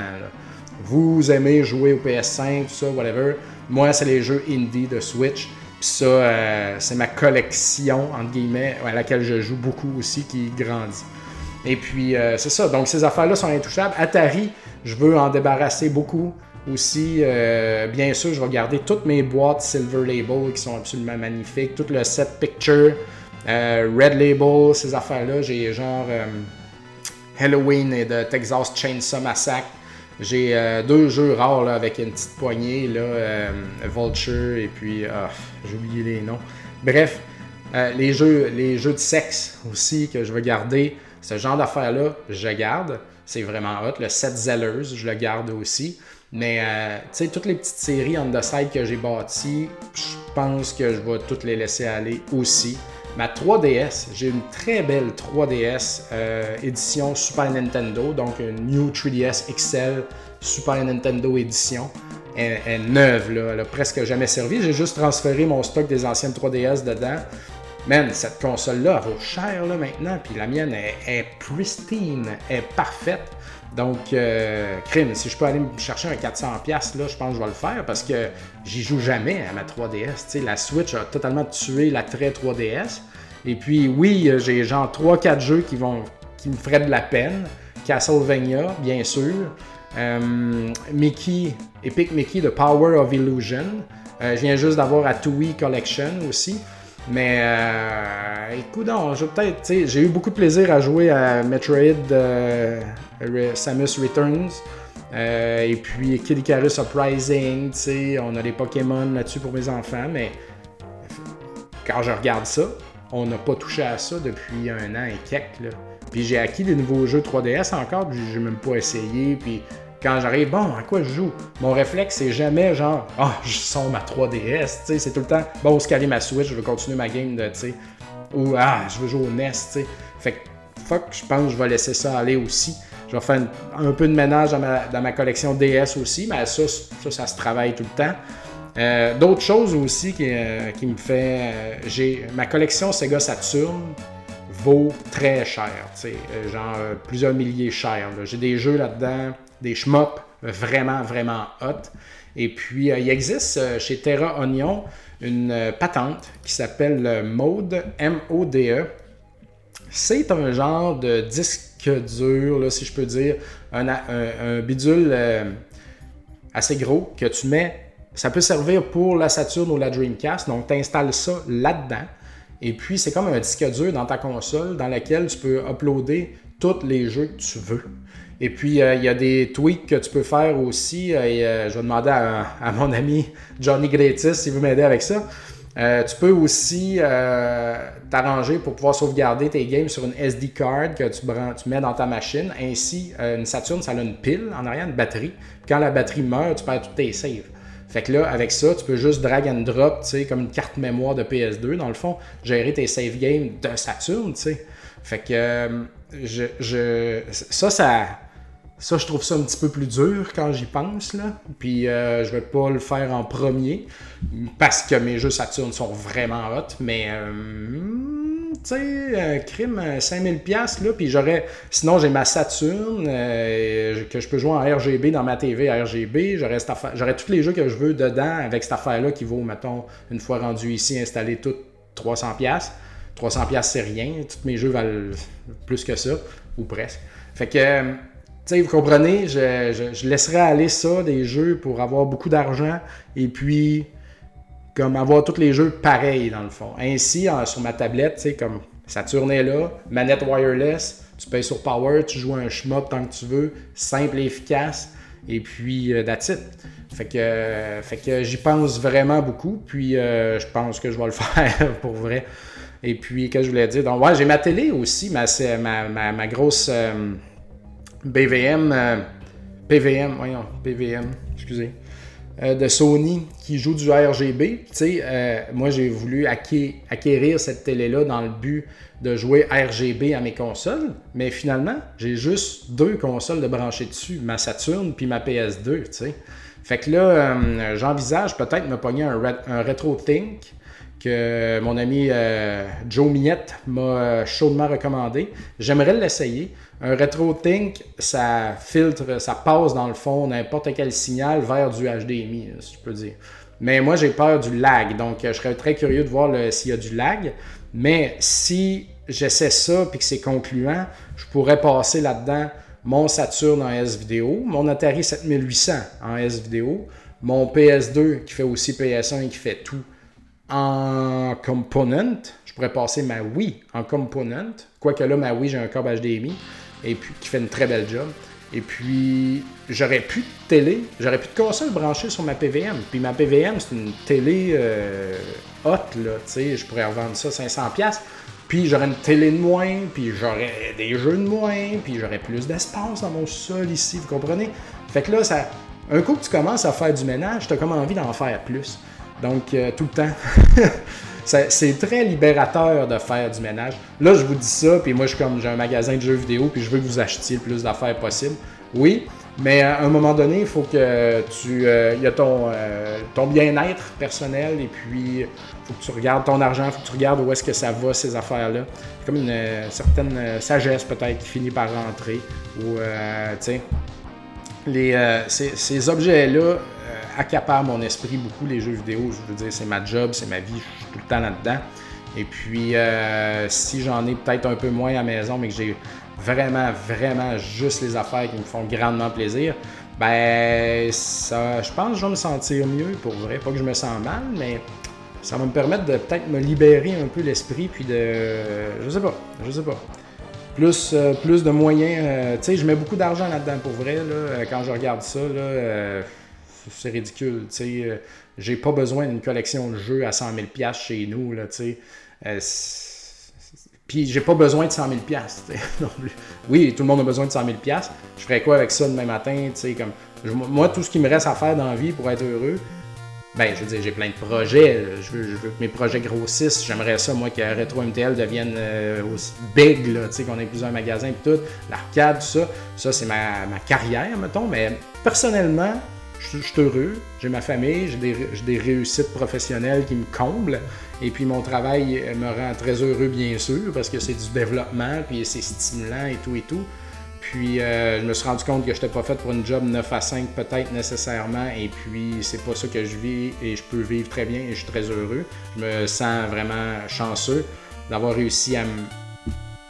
Vous aimez jouer au PS5, tout ça, whatever. Moi, c'est les jeux indie de Switch. Puis ça, euh, c'est ma collection, entre guillemets, à laquelle je joue beaucoup aussi, qui grandit. Et puis, euh, c'est ça. Donc, ces affaires-là sont intouchables. Atari, je veux en débarrasser beaucoup aussi. Euh, bien sûr, je vais garder toutes mes boîtes Silver Label qui sont absolument magnifiques. Tout le set Picture, euh, Red Label, ces affaires-là. J'ai genre euh, Halloween et de Texas Chainsaw Massacre. J'ai deux jeux rares avec une petite poignée, là, Vulture et puis. Ah, j'ai oublié les noms. Bref, les, jeux, les jeux de sexe aussi que je veux garder. Ce genre d'affaires-là, je garde. C'est vraiment hot. Le set Zellers, je le garde aussi. Mais, euh, tu sais, toutes les petites séries on the que j'ai bâties, je pense que je vais toutes les laisser aller aussi. Ma 3DS, j'ai une très belle 3DS euh, édition Super Nintendo, donc une New 3DS XL Super Nintendo édition. Elle, est neuve, elle a presque jamais servi. J'ai juste transféré mon stock des anciennes 3DS dedans. Man, cette console-là, vaut cher là, maintenant, puis la mienne est, pristine, est parfaite. Donc, euh, crime, si je peux aller me chercher un 400$, là, je pense que je vais le faire parce que j'y joue jamais à ma 3DS. la Switch a totalement tué l'attrait 3DS. Et puis, oui, j'ai genre 3-4 jeux qui, vont, qui me feraient de la peine. Castlevania, bien sûr. Euh, Mickey, Epic Mickey, The Power of Illusion. Euh, je viens juste d'avoir à TUI Collection aussi. Mais euh, écoute, je peut-être, j'ai eu beaucoup de plaisir à jouer à Metroid euh, Samus Returns. Euh, et puis Kid Icarus Uprising, on a des Pokémon là-dessus pour mes enfants, mais quand je regarde ça, on n'a pas touché à ça depuis un an et quelques. Puis j'ai acquis des nouveaux jeux 3DS encore, puis j'ai même pas essayé, puis quand j'arrive, bon, à quoi je joue? Mon réflexe, c'est jamais genre, ah, oh, je sens ma 3DS, tu sais, c'est tout le temps, bon, se caler ma Switch, je veux continuer ma game de, tu sais, ou ah, je veux jouer au NES, tu sais. Fait que, fuck, je pense que je vais laisser ça aller aussi. Je vais faire un peu de ménage dans ma, collection DS aussi, mais ça, ça, se travaille tout le temps. Euh, d'autres choses aussi qui, euh, me fait. Euh, j'ai ma collection Sega Saturn vaut très cher, tu sais, genre plusieurs milliers cher. J'ai des jeux là-dedans des shmups vraiment, vraiment hot. Et puis, euh, il existe euh, chez Terra Onion une euh, patente qui s'appelle Mode, M-O-D-E. C'est un genre de disque dur, si je peux dire, un, bidule assez gros que tu mets. Ça peut servir pour la Saturn ou la Dreamcast, donc tu installes ça là-dedans. Et puis, c'est comme un disque dur dans ta console dans lequel tu peux uploader tous les jeux que tu veux. Et puis, euh, il y a des tweaks que tu peux faire aussi. Euh, euh, je vais demander à, mon ami Johnny Gretis s'il veut m'aider avec ça. Tu peux aussi t'arranger pour pouvoir sauvegarder tes games sur une SD card que tu, mets dans ta machine. Ainsi, une Saturn, ça a une pile en arrière, une batterie. Puis quand la batterie meurt, tu perds tous tes saves. Fait que là, avec ça, tu peux juste drag and drop, tu sais, comme une carte mémoire de PS2, dans le fond, gérer tes save games de Saturn, tu sais. Fait que je, ça, ça, ça, je trouve ça un petit peu plus dur quand j'y pense, là. Puis euh, je vais pas le faire en premier parce que mes jeux Saturn sont vraiment hot, mais euh, tu sais, euh, crime, euh, 5000 pièces là, puis j'aurais sinon j'ai ma Saturn euh, que je peux jouer en RGB dans ma TV RGB, j'aurais cette affaire- j'aurais tous les jeux que je veux dedans avec cette affaire là qui vaut mettons une fois rendu ici installé tout 300 pièces. 300 pièces c'est rien, tous mes jeux valent plus que ça ou presque. Fait que euh, sais, vous comprenez, je, je, aller ça, des jeux, pour avoir beaucoup d'argent et puis comme avoir tous les jeux pareils dans le fond. Ainsi, en- sur ma tablette, tu comme Saturn est là, manette wireless, tu payes sur Power, tu joues un shmup tant que tu veux, simple et efficace, et puis euh, that's it. Fait que, fait que j'y pense vraiment beaucoup, puis euh, je pense que je vais le faire pour vrai. Et puis, qu'est-ce que je voulais dire? Donc, ouais, j'ai ma télé aussi, ma, ma, ma, ma grosse euh, BVM, euh, PVM, voyons, PVM, excusez, euh, de Sony qui joue du RGB. Tu sais, euh, moi j'ai voulu acqué- acquérir cette télé-là dans le but de jouer RGB à mes consoles, mais finalement, j'ai juste deux consoles de brancher dessus, ma Saturn puis ma PS2, tu sais. Fait que là, j'envisage peut-être me pogner un, un RetroThink que mon ami Joe Miette m'a chaudement recommandé. J'aimerais l'essayer. Un RetroThink, ça filtre, ça passe dans le fond n'importe quel signal vers du HDMI, si je peux dire. Mais moi, j'ai peur du lag, donc euh, je serais très curieux de voir s'il y a du lag. Mais si j'essaie ça puis que c'est concluant, je pourrais passer là-dedans mon Saturn en S-Vidéo, mon Atari 7800 en S-Vidéo, mon PS2 qui fait aussi PS1 et qui fait tout en component. Pourrais passer ma Wii en component. Quoique là, ma Wii, j'ai un câble HDMI et puis qui fait une très belle job. Et puis, j'aurais plus de télé, j'aurais plus de console branchée sur ma PVM. Puis ma PVM, c'est une télé euh, hot, là, tu sais, je pourrais revendre ça 500$. Puis j'aurais une télé de moins, puis j'aurais des jeux de moins, puis j'aurais plus d'espace dans mon sol ici, vous comprenez? Fait que là, ça, un coup que tu commences à faire du ménage, tu as comme envie d'en faire plus. Donc, euh, tout le temps. C'est très libérateur de faire du ménage. Là, je vous dis ça, puis moi, je comme, j'ai un magasin de jeux vidéo, puis je veux que vous achetiez le plus d'affaires possible. Oui, mais à un moment donné, il faut que tu. euh, Il y a ton, euh, ton bien-être personnel, et puis faut que tu regardes ton argent, faut que tu regardes où est-ce que ça va, ces affaires-là. Comme une euh, certaine sagesse, peut-être, qui finit par rentrer, ou, tu sais, ces, ces objets-là accaparent mon esprit beaucoup, les jeux vidéo. Je veux dire, c'est ma job, c'est ma vie, je suis tout le temps là-dedans. Et puis, euh, si j'en ai peut-être un peu moins à maison, mais que j'ai vraiment, vraiment juste les affaires qui me font grandement plaisir, ben, ça, je pense que je vais me sentir mieux pour vrai. Pas que je me sens mal, mais ça va me permettre de peut-être me libérer un peu l'esprit, puis de. Je sais pas, je sais pas plus, euh, plus de moyens. euh, tu sais, je mets beaucoup d'argent là-dedans pour vrai. Là, quand je regarde ça, là, c'est ridicule. Euh, j'ai pas besoin d'une collection de jeux à 100 000 piastres chez nous. Là. Euh, puis j'ai pas besoin de 100 000 piastres, tu sais, non plus. Oui, tout le monde a besoin de 100 000 piastres. Je ferais quoi avec ça demain matin? Comme, moi, tout ce qui me reste à faire dans la vie pour être heureux, ben, je veux dire, j'ai plein de projets. Je veux, je veux que mes projets grossissent. J'aimerais ça, moi, que Retro MTL devienne euh, aussi big, là, tu sais, qu'on ait plusieurs magasins et tout. L'arcade, tout ça. Ça, c'est ma, ma carrière, mettons. Mais personnellement, je suis heureux. J'ai ma famille, j'ai des, réussites professionnelles qui me comblent. Et puis, mon travail euh, me rend très heureux, bien sûr, parce que c'est du développement, puis c'est stimulant et tout et tout. Puis euh, je me suis rendu compte que je n'étais pas fait pour une job 9 à 5 peut-être nécessairement. Et puis c'est pas ça que je vis et je peux vivre très bien et je suis très heureux. Je me sens vraiment chanceux d'avoir réussi à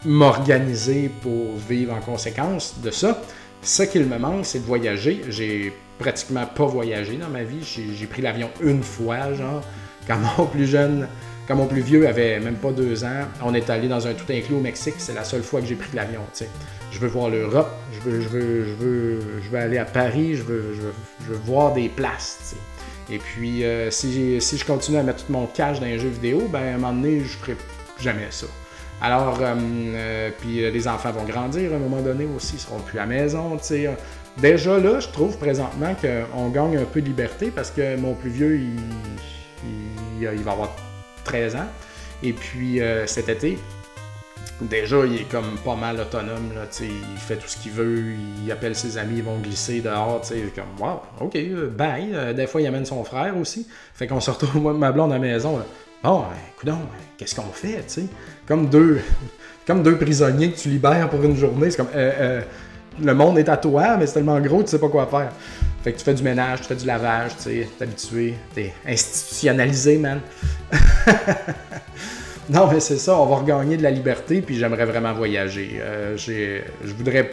m'organiser pour vivre en conséquence de ça. Ce qu'il me manque, c'est de voyager. J'ai pratiquement pas voyagé dans ma vie. J'ai pris l'avion une fois, genre, quand mon plus jeune Quand mon plus vieux avait même pas deux ans, on est allé dans un tout inclus au Mexique. C'est la seule fois que j'ai pris l'avion. Je veux voir l'Europe, je veux, je, veux, je, veux, je veux aller à Paris, je veux, je veux, voir des places. Et puis, euh, si, si, je continue à mettre tout mon cash dans les jeux vidéo, ben, à un moment donné, je ferai jamais ça. Alors, euh, euh, puis les enfants vont grandir à un moment donné aussi, ils seront plus à la maison, tu sais. Déjà là, je trouve présentement qu'on gagne un peu de liberté parce que mon plus vieux, il, va avoir 13 ans. Et puis cet été, déjà, il est comme pas mal autonome. Là, il fait tout ce qu'il veut, il appelle ses amis, ils vont glisser dehors. Comme, wow, ok, bye. Des fois, il amène son frère aussi. Fait qu'on se retrouve, moi, ma blonde à la maison. Bon, ben, qu'est-ce qu'on fait? Comme deux, comme deux prisonniers que tu libères pour une journée. C'est comme, euh, euh, le monde est à toi, mais c'est tellement gros, tu sais pas quoi faire. Fait que tu fais du ménage, tu fais du lavage, tu sais, t'es habitué, t'es institutionnalisé, man. non, mais c'est ça, on va regagner de la liberté, puis j'aimerais vraiment voyager. Euh, je voudrais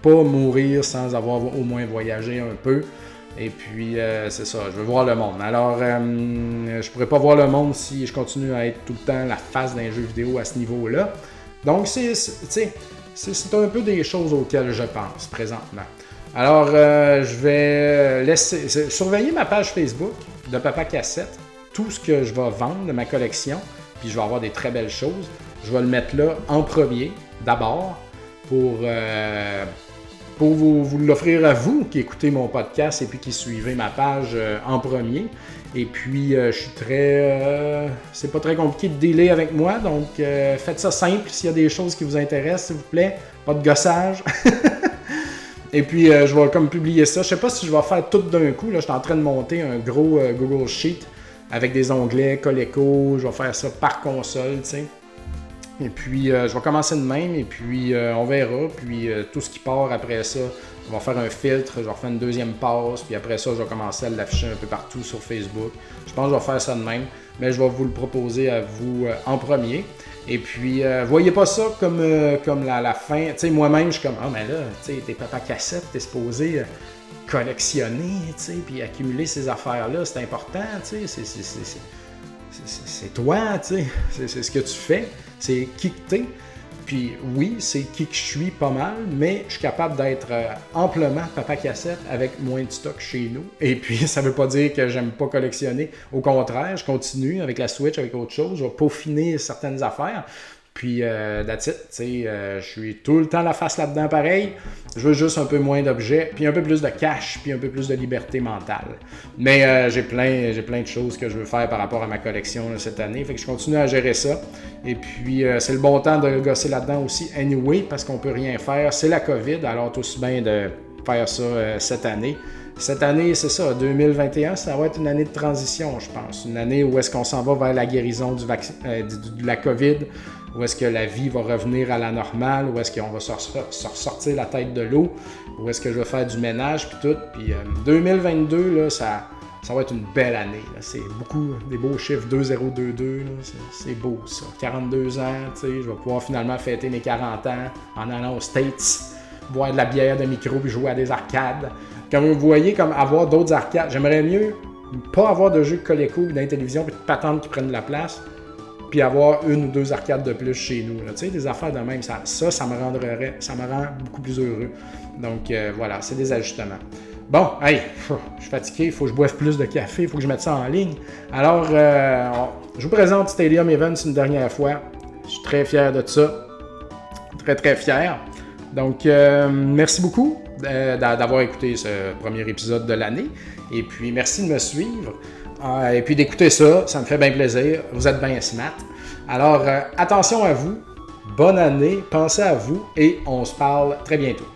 pas mourir sans avoir au moins voyagé un peu. Et puis, euh, c'est ça, je veux voir le monde. Alors, euh, je pourrais pas voir le monde si je continue à être tout le temps la face d'un jeu vidéo à ce niveau-là. Donc, c'est, un peu des choses auxquelles je pense présentement. Alors, euh, je vais laisser surveiller ma page Facebook de Papa Cassette, tout ce que je vais vendre de ma collection, puis je vais avoir des très belles choses. Je vais le mettre là en premier, d'abord, pour, euh, pour vous, l'offrir à vous qui écoutez mon podcast et puis qui suivez ma page euh, en premier. Et puis, je suis très. c'est pas très compliqué de délai avec moi, donc faites ça simple. S'il y a des choses qui vous intéressent, s'il vous plaît, pas de gossage. Et puis, euh, je vais comme publier ça. Je sais pas si je vais faire tout d'un coup. Là, je suis en train de monter un gros euh, Google Sheet avec des onglets, Coleco. Je vais faire ça par console, tu sais. Et puis, euh, je vais commencer de même. Et puis, on verra. Puis, tout ce qui part après ça, on va faire un filtre. Je vais refaire une deuxième passe. Puis après ça, je vais commencer à l'afficher un peu partout sur Facebook. Je pense que je vais faire ça de même. Mais je vais vous le proposer à vous en premier. Et puis, euh, voyez pas ça comme, euh, comme la, fin. Tu sais, moi-même, je suis comme, ah, mais là, tu sais, t'es papa cassette, t'es supposé euh, collectionner, tu sais, puis accumuler ces affaires-là, c'est important, tu sais, c'est toi, tu sais, c'est ce que tu fais, c'est qui que. Puis oui, c'est qui que je suis pas mal, mais je suis capable d'être euh, amplement papa cassette avec moins de stock chez nous. Et puis ça veut pas dire que j'aime pas collectionner. Au contraire, je continue avec la Switch, avec autre chose. Je vais peaufiner certaines affaires. Puis, euh, that's it. Euh, je suis tout le temps la face là-dedans pareil. Je veux juste un peu moins d'objets, puis un peu plus de cash, puis un peu plus de liberté mentale. Mais euh, j'ai plein, plein de choses que je veux faire par rapport à ma collection cette année. Fait que je continue à gérer ça. Et puis, euh, c'est le bon temps de gosser là-dedans aussi, anyway, parce qu'on peut rien faire. C'est la COVID, alors tout aussi bien de faire ça cette année. Cette année, c'est ça, 2021, ça va être une année de transition, je pense. Une année où est-ce qu'on s'en va vers la guérison du vaccin, de la COVID où est-ce que la vie va revenir à la normale, où est-ce qu'on va se ressortir la tête de l'eau, où est-ce que je vais faire du ménage, puis tout? Puis 2022, euh, là, ça, ça va être une belle année. C'est beaucoup des beaux chiffres, 2022, c'est beau ça. 42 ans, je vais pouvoir finalement fêter mes 40 ans en allant aux States, boire de la bière de micro puis jouer à des arcades. Comme vous voyez, comme avoir d'autres arcades, j'aimerais mieux pas avoir de jeux Coleco dans la télévision puis de patentes qui prennent de la place puis avoir une ou deux arcades de plus chez nous. Tu sais, des affaires de même, ça, ça, ça, me rendrait, ça me rend beaucoup plus heureux. Donc euh, voilà, c'est des ajustements. Bon, hey, je suis fatigué, il faut que je boive plus de café, il faut que je mette ça en ligne. Alors, euh, je vous présente Stadium Events une dernière fois. Je suis très fier de ça. Très, très fier. Donc, euh, merci beaucoup d'avoir écouté ce premier épisode de l'année. Et puis, merci de me suivre. Et puis d'écouter ça, ça me fait bien plaisir. Vous êtes bien smart. Alors, euh, attention à vous. Bonne année. Pensez à vous et on se parle très bientôt.